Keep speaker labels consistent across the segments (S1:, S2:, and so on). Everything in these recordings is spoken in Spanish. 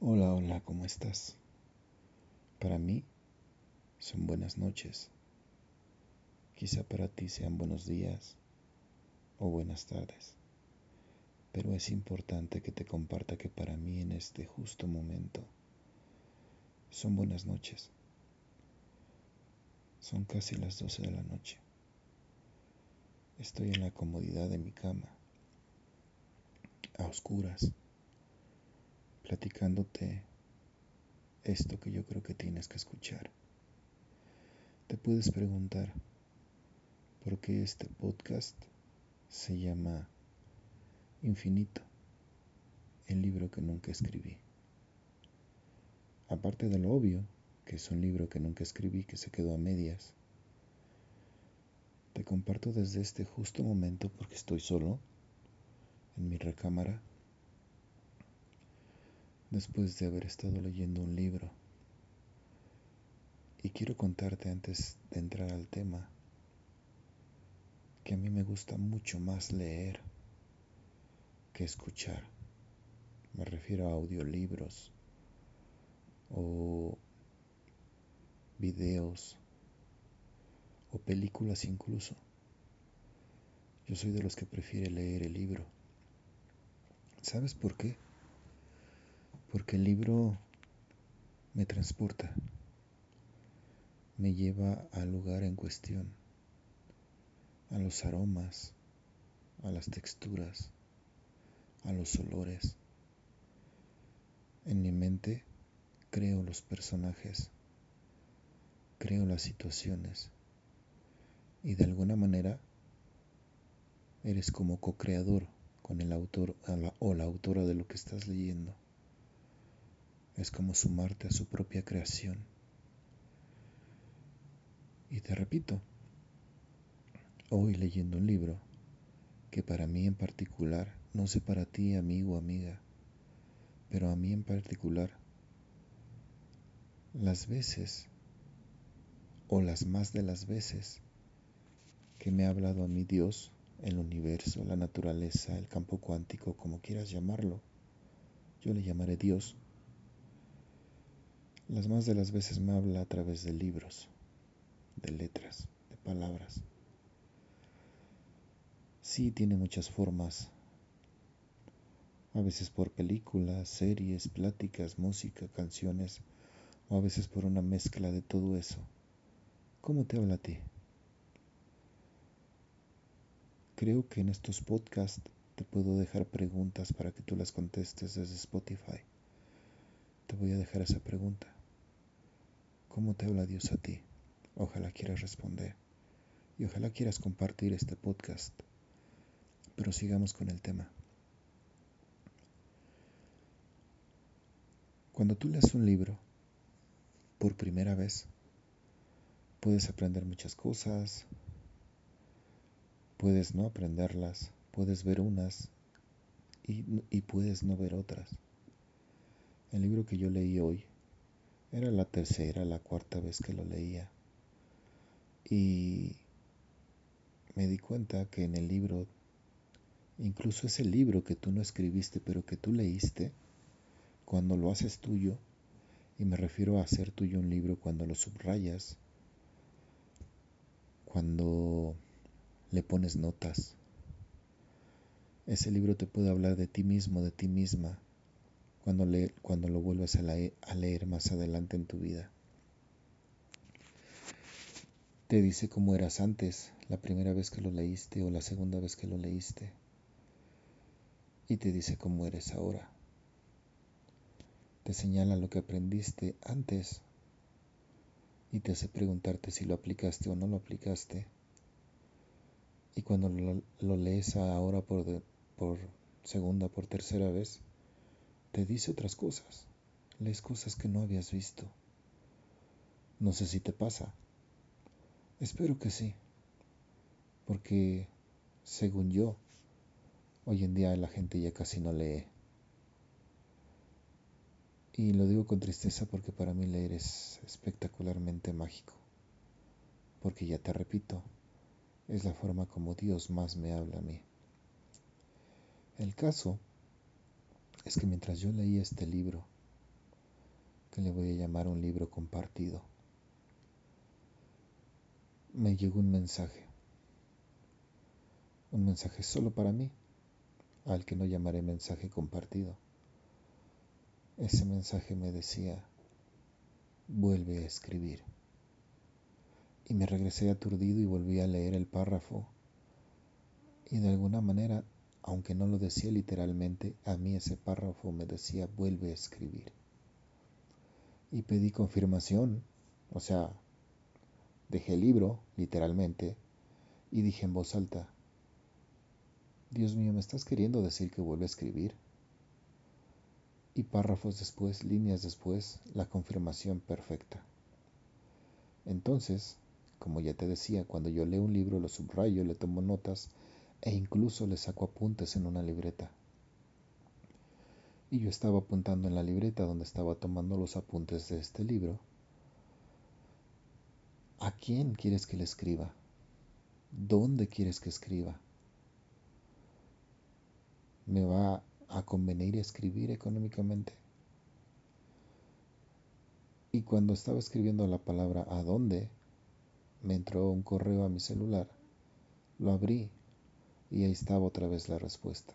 S1: Hola, hola, ¿cómo estás? Para mí son buenas noches. Quizá para ti sean buenos días o buenas tardes. Pero es importante que te comparta que para mí en este justo momento son buenas noches. Son casi las 12 de la noche. Estoy en la comodidad de mi cama, a oscuras, platicándote esto que yo creo que tienes que escuchar. Te puedes preguntar por qué este podcast se llama Infinito, el libro que nunca escribí. Aparte de lo obvio, que es un libro que nunca escribí, que se quedó a medias, te comparto desde este justo momento porque estoy solo en mi recámara después de haber estado leyendo un libro. Y quiero contarte antes de entrar al tema que a mí me gusta mucho más leer que escuchar. Me refiero a audiolibros o videos o películas incluso. Yo soy de los que prefiere leer el libro. ¿Sabes por qué? Porque el libro me transporta, me lleva al lugar en cuestión, a los aromas, a las texturas, a los olores. En mi mente creo los personajes, creo las situaciones y de alguna manera eres como co-creador con el autor o la autora de lo que estás leyendo es como sumarte a su propia creación. Y te repito, hoy leyendo un libro que para mí en particular, no sé para ti amigo o amiga, pero a mí en particular, las veces o las más de las veces que me ha hablado a mí Dios, el universo, la naturaleza, el campo cuántico, como quieras llamarlo, yo le llamaré Dios las más de las veces me habla a través de libros, de letras, de palabras. Sí tiene muchas formas, a veces por películas, series, pláticas, música, canciones, o a veces por una mezcla de todo eso. ¿Cómo te habla a ti? Creo que en estos podcasts te puedo dejar preguntas para que tú las contestes desde Spotify. Te voy a dejar esa pregunta. ¿Cómo te habla Dios a ti? Ojalá quieras responder y ojalá quieras compartir este podcast. Pero sigamos con el tema. Cuando tú lees un libro por primera vez, puedes aprender muchas cosas, puedes no aprenderlas, puedes ver unas y, y, puedes no ver otras. El libro que yo leí hoy era la tercera, la cuarta vez que lo leía. Y me di cuenta que en el libro, incluso ese libro que tú no escribiste, pero que tú leíste, cuando lo haces tuyo, y me refiero a hacer tuyo un libro cuando lo subrayas, cuando le pones notas. Ese libro te puede hablar de ti mismo, de ti misma, cuando, lo vuelvas a, leer más adelante en tu vida. Te dice cómo eras antes, la primera vez que lo leíste o la segunda vez que lo leíste. Y te dice cómo eres ahora. Te señala lo que aprendiste antes y te hace preguntarte si lo aplicaste o no lo aplicaste. Y cuando lo, lees ahora por, por segunda, por tercera vez, te dice otras cosas, lees cosas que no habías visto. No sé si te pasa. Espero que sí, porque según yo, hoy en día la gente ya casi no lee. Y lo digo con tristeza porque para mí leer es espectacularmente mágico. Porque ya te repito, es la forma como Dios más me habla a mí. El caso es que mientras yo leía este libro, que le voy a llamar un libro compartido. Me llegó un mensaje, un mensaje solo para mí, al que no llamaré mensaje compartido. Ese mensaje me decía, vuelve a escribir. Y me regresé aturdido y volví a leer el párrafo. Y de alguna manera, aunque no lo decía literalmente, a mí ese párrafo me decía, vuelve a escribir. Y pedí confirmación, o sea, dejé el libro, literalmente, y dije en voz alta, Dios mío, ¿me estás queriendo decir que vuelve a escribir? Y párrafos después, líneas después, la confirmación perfecta. Entonces, como ya te decía, cuando yo leo un libro lo subrayo, le tomo notas e incluso le saco apuntes en una libreta. Y yo estaba apuntando en la libreta donde estaba tomando los apuntes de este libro. ¿A quién quieres que le escriba? ¿Dónde quieres que escriba? ¿Me va a convenir escribir económicamente? Y cuando estaba escribiendo la palabra ¿a dónde? me entró un correo a mi celular. Lo abrí y ahí estaba otra vez la respuesta.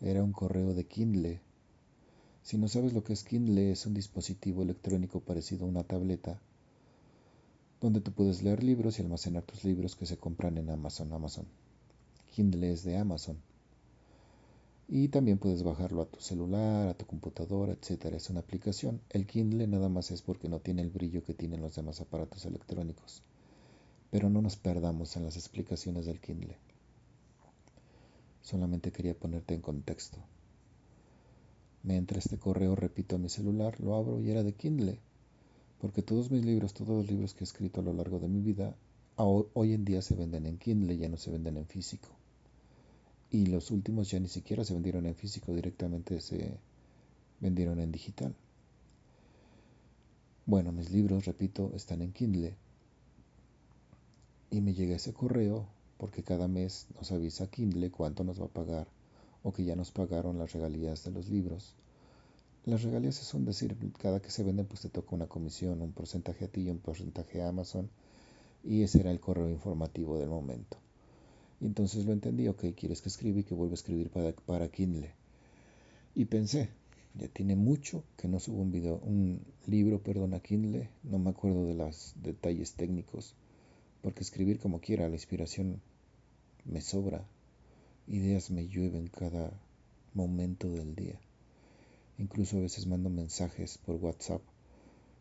S1: Era un correo de Kindle. Si no sabes lo que es Kindle, es un dispositivo electrónico parecido a una tableta, donde tú puedes leer libros y almacenar tus libros que se compran en Amazon. Amazon. Kindle es de Amazon. Y también puedes bajarlo a tu celular, a tu computadora, etc. Es una aplicación. El Kindle nada más es porque no tiene el brillo que tienen los demás aparatos electrónicos. Pero no nos perdamos en las explicaciones del Kindle. Solamente quería ponerte en contexto. Me entra este correo, repito a mi celular, lo abro y era de Kindle. Porque todos mis libros, todos los libros que he escrito a lo largo de mi vida, hoy en día se venden en Kindle, ya no se venden en físico y los últimos ya ni siquiera se vendieron en físico, directamente se vendieron en digital. Bueno, mis libros, repito, están en Kindle. Y me llega ese correo porque cada mes nos avisa Kindle cuánto nos va a pagar o que ya nos pagaron las regalías de los libros. Las regalías es un decir, cada que se venden pues te toca una comisión, un porcentaje a ti y un porcentaje a Amazon. Y ese era el correo informativo del momento. Entonces lo entendí, ok, quieres que escriba y que vuelva a escribir para, para Kindle. Y pensé, ya tiene mucho que no subo un video, un libro, perdón, a Kindle, no me acuerdo de los detalles técnicos, porque escribir como quiera, la inspiración me sobra, ideas me llueven cada momento del día. Incluso a veces mando mensajes por WhatsApp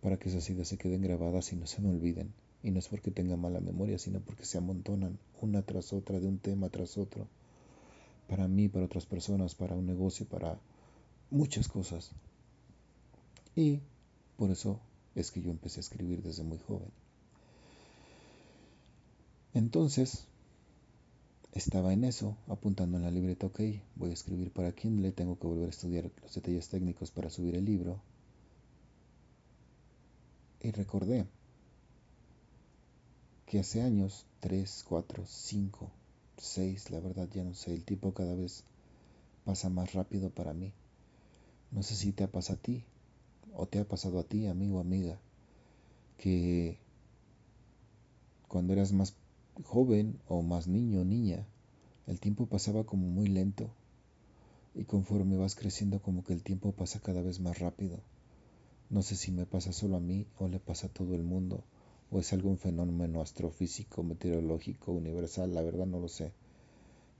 S1: para que esas ideas se queden grabadas y no se me olviden. Y no es porque tenga mala memoria, sino porque se amontonan una tras otra, de un tema tras otro. Para mí, para otras personas, para un negocio, para muchas cosas. Y por eso es que yo empecé a escribir desde muy joven. Entonces, estaba en eso, apuntando en la libreta, ok, voy a escribir para Kindle, tengo que volver a estudiar los detalles técnicos para subir el libro. Y recordé que hace años, 3, 4, 5, 6, la verdad ya no sé, el tiempo cada vez pasa más rápido para mí. No sé si te ha pasado a ti o te ha pasado a ti, amigo amiga, que cuando eras más joven o más niño o niña, el tiempo pasaba como muy lento y conforme vas creciendo como que el tiempo pasa cada vez más rápido. No sé si me pasa solo a mí o le pasa a todo el mundo o es algún fenómeno astrofísico, meteorológico, universal, la verdad no lo sé.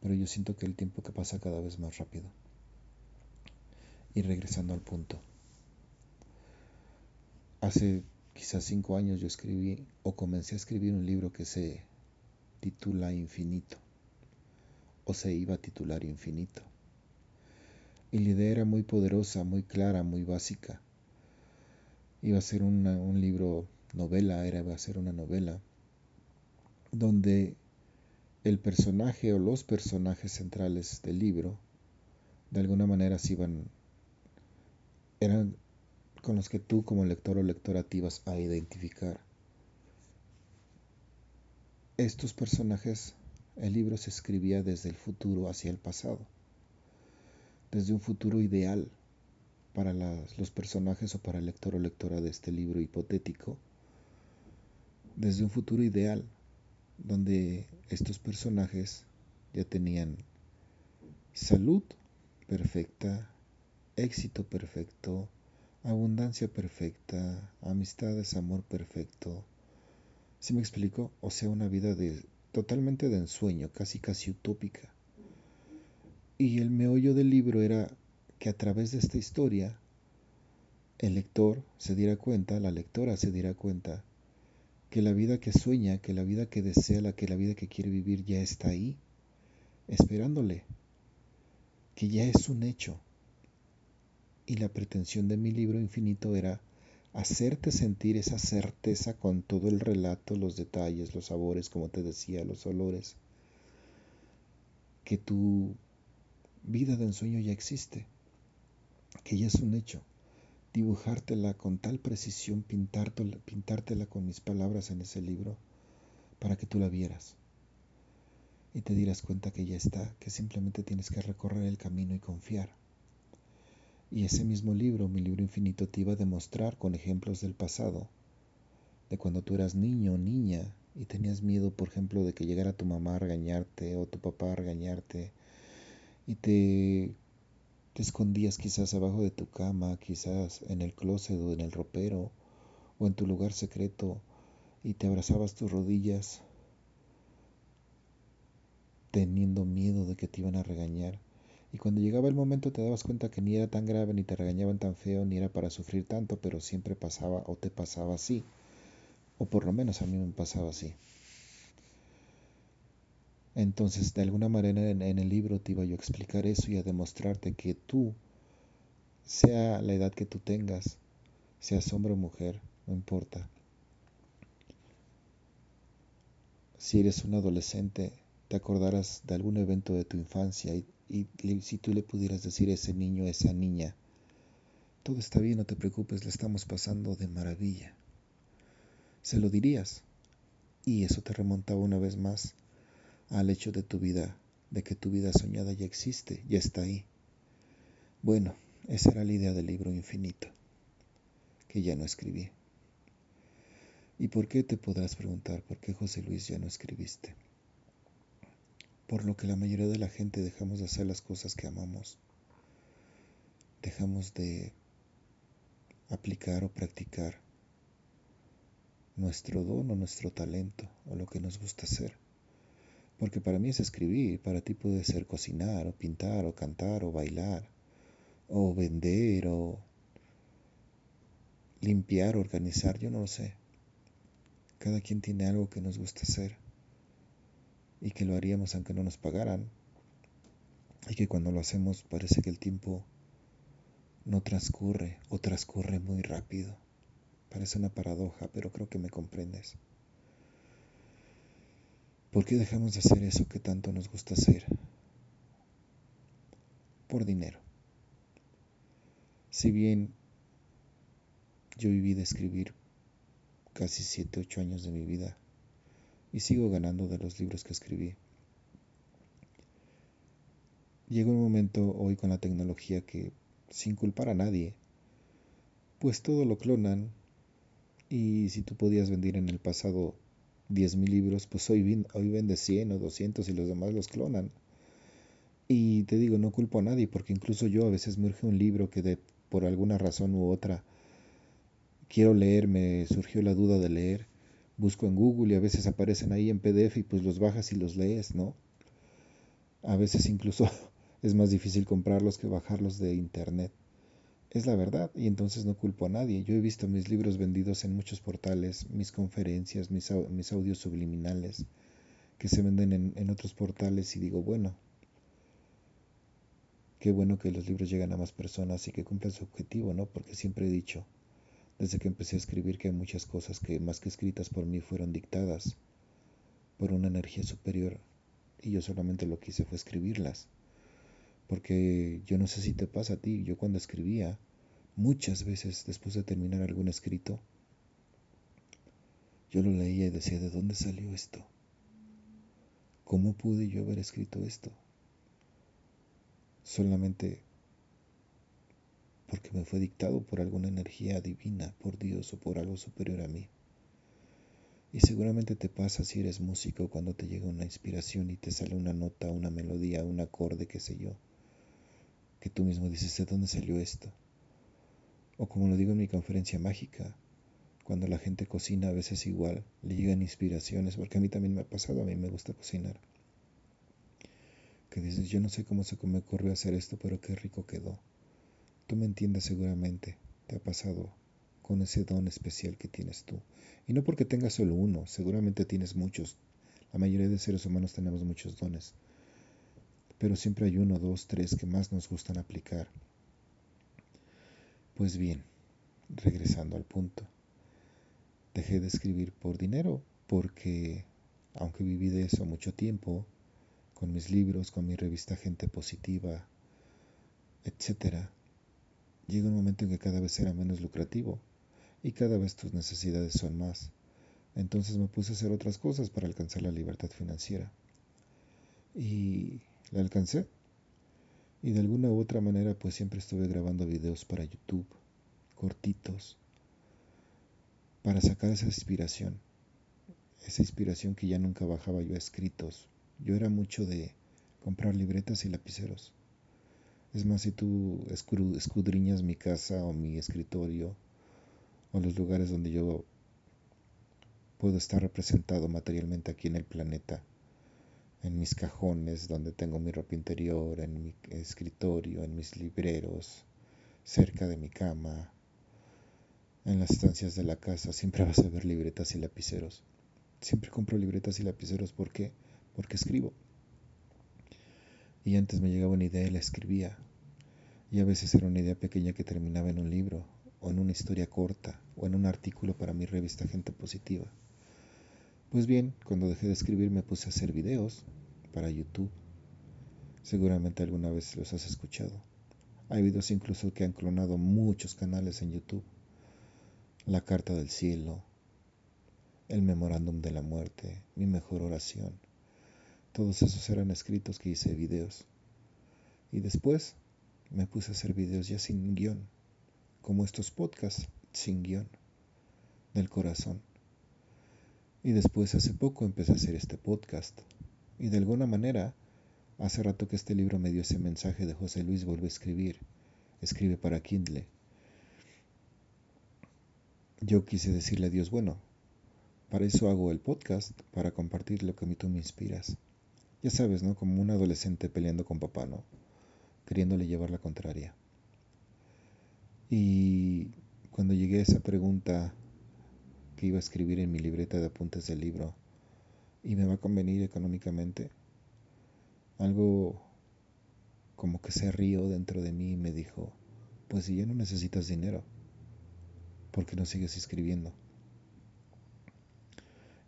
S1: Pero yo siento que el tiempo que pasa cada vez más rápido. Y regresando al punto. Hace quizás cinco años yo escribí o comencé a escribir un libro que se titula Infinito. O se iba a titular Infinito. Y la idea era muy poderosa, muy clara, muy básica. Iba a ser un libro novela, era va a ser una novela, donde el personaje o los personajes centrales del libro de alguna manera se iban eran con los que tú como lector o lectora te ibas a identificar. Estos personajes, el libro se escribía desde el futuro hacia el pasado, desde un futuro ideal para los personajes o para el lector o lectora de este libro hipotético desde un futuro ideal donde estos personajes ya tenían salud perfecta, éxito perfecto, abundancia perfecta, amistades, amor perfecto. ¿Sí me explico? O sea, una vida de totalmente de ensueño, casi casi utópica. Y el meollo del libro era que a través de esta historia el lector se diera cuenta, la lectora se diera cuenta que la vida que sueña, que la vida que desea, la que la vida que quiere vivir ya está ahí, esperándole, que ya es un hecho. Y la pretensión de mi libro infinito era hacerte sentir esa certeza con todo el relato, los detalles, los sabores, como te decía, los olores, que tu vida de ensueño ya existe, que ya es un hecho. Dibujártela con tal precisión, pintártela, pintártela con mis palabras en ese libro, para que tú la vieras. Y te dirás cuenta que ya está, que simplemente tienes que recorrer el camino y confiar. Y ese mismo libro, mi libro infinito, te iba a demostrar con ejemplos del pasado, de cuando tú eras niño o niña y tenías miedo, por ejemplo, de que llegara tu mamá a regañarte o tu papá a regañarte y te, te escondías quizás abajo de tu cama, quizás en el closet o en el ropero o en tu lugar secreto y te abrazabas tus rodillas teniendo miedo de que te iban a regañar. Y cuando llegaba el momento te dabas cuenta que ni era tan grave, ni te regañaban tan feo, ni era para sufrir tanto, pero siempre pasaba o te pasaba así. O por lo menos a mí me pasaba así. Entonces, de alguna manera en, el libro te iba yo a explicar eso y a demostrarte que tú, sea la edad que tú tengas, seas hombre o mujer, no importa. Si eres un adolescente, te acordarás de algún evento de tu infancia y, si tú le pudieras decir a ese niño, a esa niña, todo está bien, no te preocupes, le estamos pasando de maravilla. Se lo dirías. Y eso te remontaba una vez más al hecho de tu vida, de que tu vida soñada ya existe, ya está ahí. Bueno, esa era la idea del libro infinito, que ya no escribí. ¿Y por qué te podrás preguntar por qué José Luis ya no escribiste? Por lo que la mayoría de la gente dejamos de hacer las cosas que amamos. Dejamos de aplicar o practicar nuestro don o nuestro talento o lo que nos gusta hacer. Porque para mí es escribir, para ti puede ser cocinar o pintar o cantar o bailar o vender o limpiar, organizar, yo no lo sé. Cada quien tiene algo que nos gusta hacer y que lo haríamos aunque no nos pagaran y que cuando lo hacemos parece que el tiempo no transcurre o transcurre muy rápido. Parece una paradoja, pero creo que me comprendes. ¿Por qué dejamos de hacer eso que tanto nos gusta hacer? Por dinero. Si bien yo viví de escribir casi 7, 8 años de mi vida y sigo ganando de los libros que escribí, llegó un momento hoy con la tecnología que, sin culpar a nadie, pues todo lo clonan. Y si tú podías vender en el pasado 10.000 libros, pues hoy, hoy vende 100 o 200 y los demás los clonan. Y te digo, no culpo a nadie, porque incluso yo a veces me urge un libro que de, por alguna razón u otra quiero leer, me surgió la duda de leer, busco en Google y a veces aparecen ahí en PDF y pues los bajas y los lees, ¿no? A veces incluso es más difícil comprarlos que bajarlos de internet. Es la verdad, y entonces no culpo a nadie. Yo he visto mis libros vendidos en muchos portales, mis conferencias, mis, audios subliminales, que se venden en, en otros portales y digo, bueno, qué bueno que los libros llegan a más personas y que cumplan su objetivo, ¿no? Porque siempre he dicho, desde que empecé a escribir, que hay muchas cosas que más que escritas por mí fueron dictadas por una energía superior y yo solamente lo que hice fue escribirlas. Porque yo no sé si te pasa a ti, yo cuando escribía, muchas veces después de terminar algún escrito, yo lo leía y decía, ¿de dónde salió esto? ¿Cómo pude yo haber escrito esto? Solamente porque me fue dictado por alguna energía divina, por Dios o por algo superior a mí. Y seguramente te pasa si eres músico cuando te llega una inspiración y te sale una nota, una melodía, un acorde, qué sé yo, que tú mismo dices, ¿de dónde salió esto? O como lo digo en mi conferencia mágica, cuando la gente cocina a veces igual, le llegan inspiraciones, porque a mí también me ha pasado, a mí me gusta cocinar. Que dices, yo no sé cómo se me ocurrió hacer esto, pero qué rico quedó. Tú me entiendes seguramente, te ha pasado con ese don especial que tienes tú. Y no porque tengas solo uno, seguramente tienes muchos. La mayoría de seres humanos tenemos muchos dones. Pero siempre hay uno, dos, tres que más nos gustan aplicar. Pues bien, regresando al punto. Dejé de escribir por dinero porque, aunque viví de eso mucho tiempo, con mis libros, con mi revista Gente Positiva, etcétera, llega un momento en que cada vez era menos lucrativo y cada vez tus necesidades son más. Entonces me puse a hacer otras cosas para alcanzar la libertad financiera. Y la alcancé. Y de alguna u otra manera pues siempre estuve grabando videos para YouTube, cortitos, para sacar esa inspiración. Esa inspiración que ya nunca bajaba yo a escritos. Yo era mucho de comprar libretas y lapiceros. Es más, si tú escudriñas mi casa o mi escritorio, o los lugares donde yo puedo estar representado materialmente aquí en el planeta, en mis cajones donde tengo mi ropa interior, en mi escritorio, en mis libreros, cerca de mi cama, en las estancias de la casa, siempre vas a ver libretas y lapiceros. Siempre compro libretas y lapiceros, ¿por qué? Porque escribo. Y antes me llegaba una idea y la escribía. Y a veces era una idea pequeña que terminaba en un libro, o en una historia corta o en un artículo para mi revista Gente Positiva. Pues bien, cuando dejé de escribir me puse a hacer videos para YouTube. Seguramente alguna vez los has escuchado. Hay videos incluso que han clonado muchos canales en YouTube. La carta del cielo, el memorándum de la muerte, mi mejor oración. Todos esos eran escritos que hice videos. Y después me puse a hacer videos ya sin guion, como estos podcasts sin guion, del corazón. Y después hace poco empecé a hacer este podcast. Y de alguna manera, hace rato que este libro me dio ese mensaje de José Luis vuelve a escribir. Escribe para Kindle. Yo quise decirle a Dios, bueno, para eso hago el podcast, para compartir lo que a mí tú me inspiras. Ya sabes, ¿no? Como un adolescente peleando con papá, ¿no? Queriéndole llevar la contraria. Y cuando llegué a esa pregunta que iba a escribir en mi libreta de apuntes del libro, ¿y me va a convenir económicamente? Algo como que se rió dentro de mí y me dijo, pues si ya no necesitas dinero, ¿por qué no sigues escribiendo?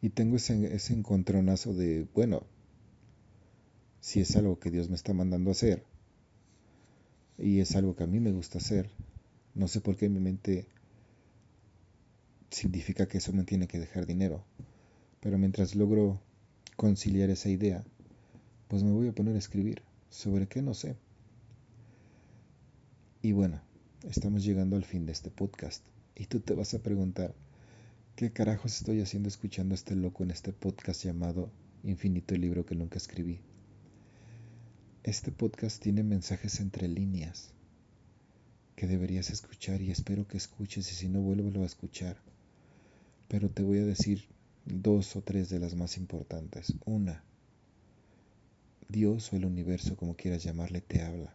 S1: Y tengo ese, ese encontronazo de, bueno, si es algo que Dios me está mandando a hacer, y es algo que a mí me gusta hacer, no sé por qué mi mente significa que eso me tiene que dejar dinero. Pero mientras logro conciliar esa idea, pues me voy a poner a escribir. ¿Sobre qué? No sé. Y bueno, estamos llegando al fin de este podcast. Y tú te vas a preguntar, ¿qué carajos estoy haciendo escuchando a este loco en este podcast llamado Infinito el libro que nunca escribí? Este podcast tiene mensajes entre líneas que deberías escuchar y espero que escuches y si no vuélvelo a escuchar. Pero te voy a decir dos o tres de las más importantes. Una, Dios o el universo, como quieras llamarle, te habla.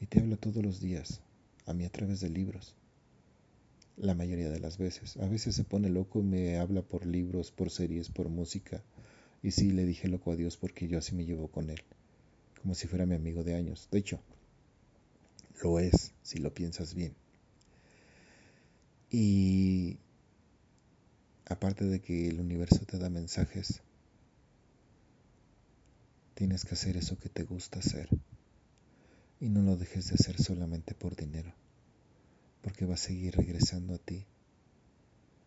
S1: Y te habla todos los días, a mí a través de libros. La mayoría de las veces. A veces se pone loco y me habla por libros, por series, por música. Y sí, le dije loco a Dios porque yo así me llevo con él. Como si fuera mi amigo de años. De hecho, lo es, si lo piensas bien. Y aparte de que el universo te da mensajes, tienes que hacer eso que te gusta hacer. Y no lo dejes de hacer solamente por dinero, porque va a seguir regresando a ti.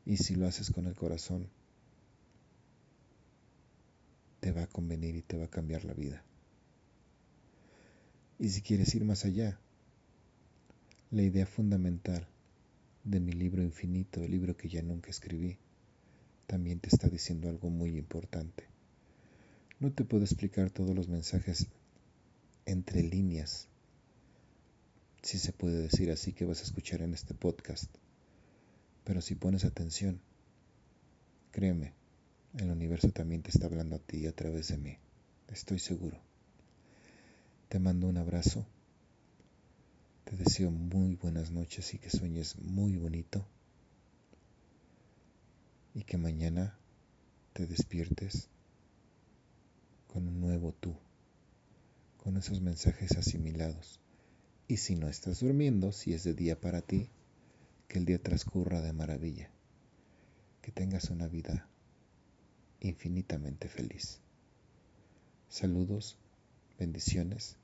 S1: Y si lo haces con el corazón, te va a convenir y te va a cambiar la vida. Y si quieres ir más allá, La idea fundamental de mi libro infinito, el libro que ya nunca escribí, también te está diciendo algo muy importante. No te puedo explicar todos los mensajes entre líneas, si se puede decir así, que vas a escuchar en este podcast. Pero si pones atención, créeme, el universo también te está hablando a ti a través de mí. Estoy seguro. Te mando un abrazo. Te deseo muy buenas noches y que sueñes muy bonito. Y que mañana te despiertes con un nuevo tú, con esos mensajes asimilados. Y si no estás durmiendo, si es de día para ti, que el día transcurra de maravilla. Que tengas una vida infinitamente feliz. Saludos, bendiciones.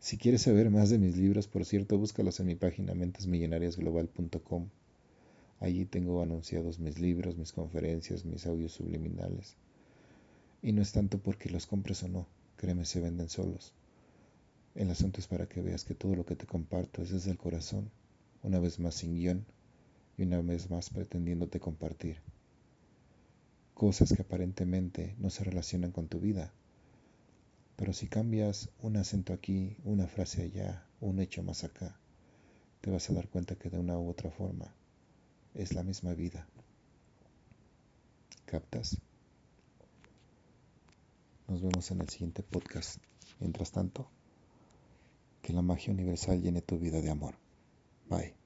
S1: Si quieres saber más de mis libros, por cierto, búscalos en mi página mentesmillonariasglobal.com. Allí tengo anunciados mis libros, mis conferencias, mis audios subliminales. Y no es tanto porque los compres o no, créeme, se venden solos. El asunto es para que veas que todo lo que te comparto es desde el corazón, una vez más sin guion y una vez más pretendiéndote compartir cosas que aparentemente no se relacionan con tu vida. Pero si cambias un acento aquí, una frase allá, un hecho más acá, te vas a dar cuenta que de una u otra forma es la misma vida. ¿Captas? Nos vemos en el siguiente podcast. Mientras tanto, que la magia universal llene tu vida de amor. Bye.